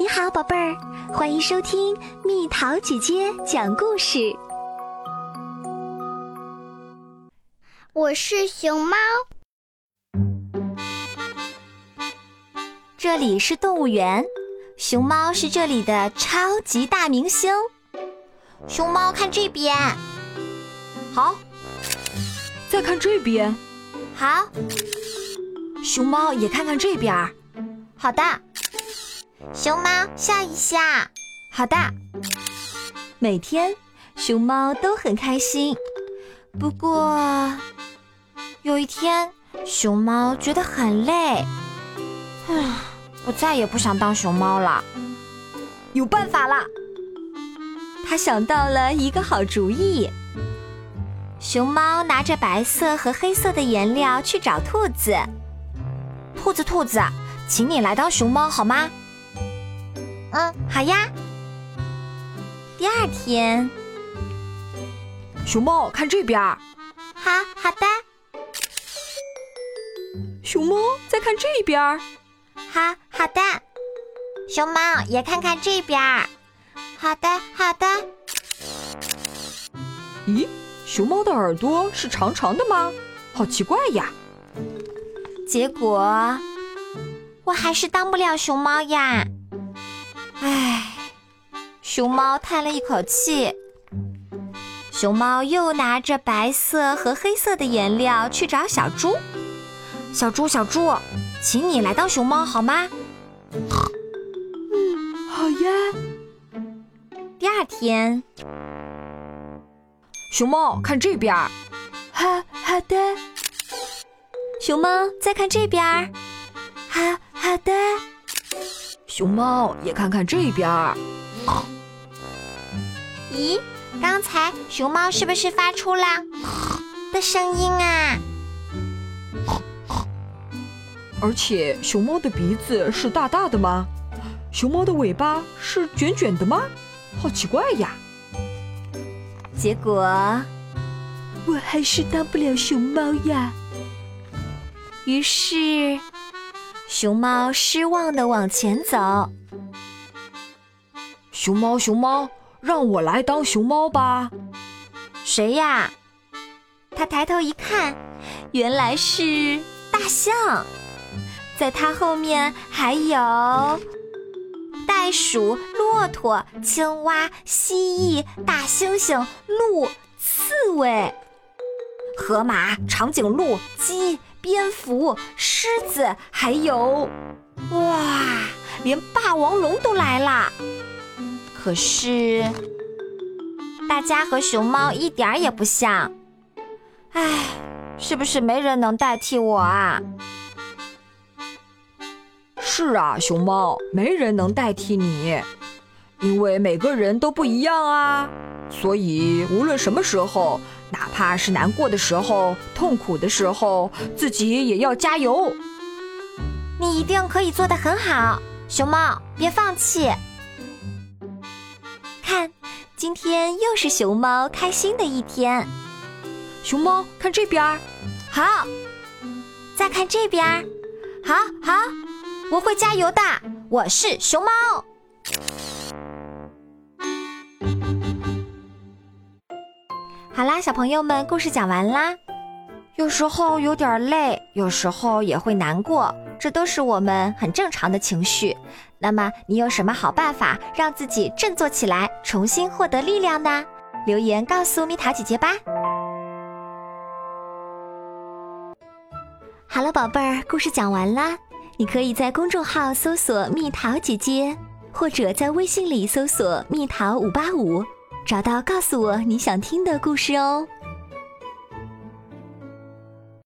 你好，宝贝儿，欢迎收听蜜桃姐姐讲故事。我是熊猫，这里是动物园，熊猫是这里的超级大明星。熊猫看这边，好，再看这边，好，熊猫也看看这边，好的。熊猫笑一笑，好的。每天熊猫都很开心，不过有一天，熊猫觉得很累。唉，我再也不想当熊猫了。有办法了，他想到了一个好主意。熊猫拿着白色和黑色的颜料去找兔子。兔子，兔子，请你来当熊猫好吗？嗯，好呀。第二天，熊猫看这边。好好的。熊猫再看这边。好好的。熊猫也看看这边。好的好的。咦，熊猫的耳朵是长长的吗？好奇怪呀。结果，我还是当不了熊猫呀。唉，熊猫叹了一口气。熊猫又拿着白色和黑色的颜料去找小猪。小猪，小猪，请你来当熊猫好吗？嗯，好呀。第二天，熊猫看这边。好好的。熊猫再看这边。好好的。熊猫也看看这边儿。咦，刚才熊猫是不是发出了的声音啊？而且熊猫的鼻子是大大的吗？熊猫的尾巴是卷卷的吗？好奇怪呀！结果我还是当不了熊猫呀。于是。熊猫失望的往前走。熊猫，熊猫，让我来当熊猫吧。谁呀？他抬头一看，原来是大象。在它后面还有袋鼠、骆驼、青蛙、蜥蜴、大猩猩、鹿、刺猬、河马、长颈鹿、鸡。蝙蝠、狮子，还有，哇，连霸王龙都来啦！可是，大家和熊猫一点也不像。唉，是不是没人能代替我啊？是啊，熊猫，没人能代替你，因为每个人都不一样啊。所以，无论什么时候。哪怕是难过的时候、痛苦的时候，自己也要加油。你一定可以做得很好，熊猫，别放弃。看，今天又是熊猫开心的一天。熊猫，看这边，好。再看这边，好好，我会加油的。我是熊猫。好啦，小朋友们，故事讲完啦。有时候有点累，有时候也会难过，这都是我们很正常的情绪。那么，你有什么好办法让自己振作起来，重新获得力量呢？留言告诉蜜桃姐姐吧。好了，宝贝儿，故事讲完啦。你可以在公众号搜索“蜜桃姐姐”，或者在微信里搜索“蜜桃五八五”。找到，告诉我你想听的故事哦。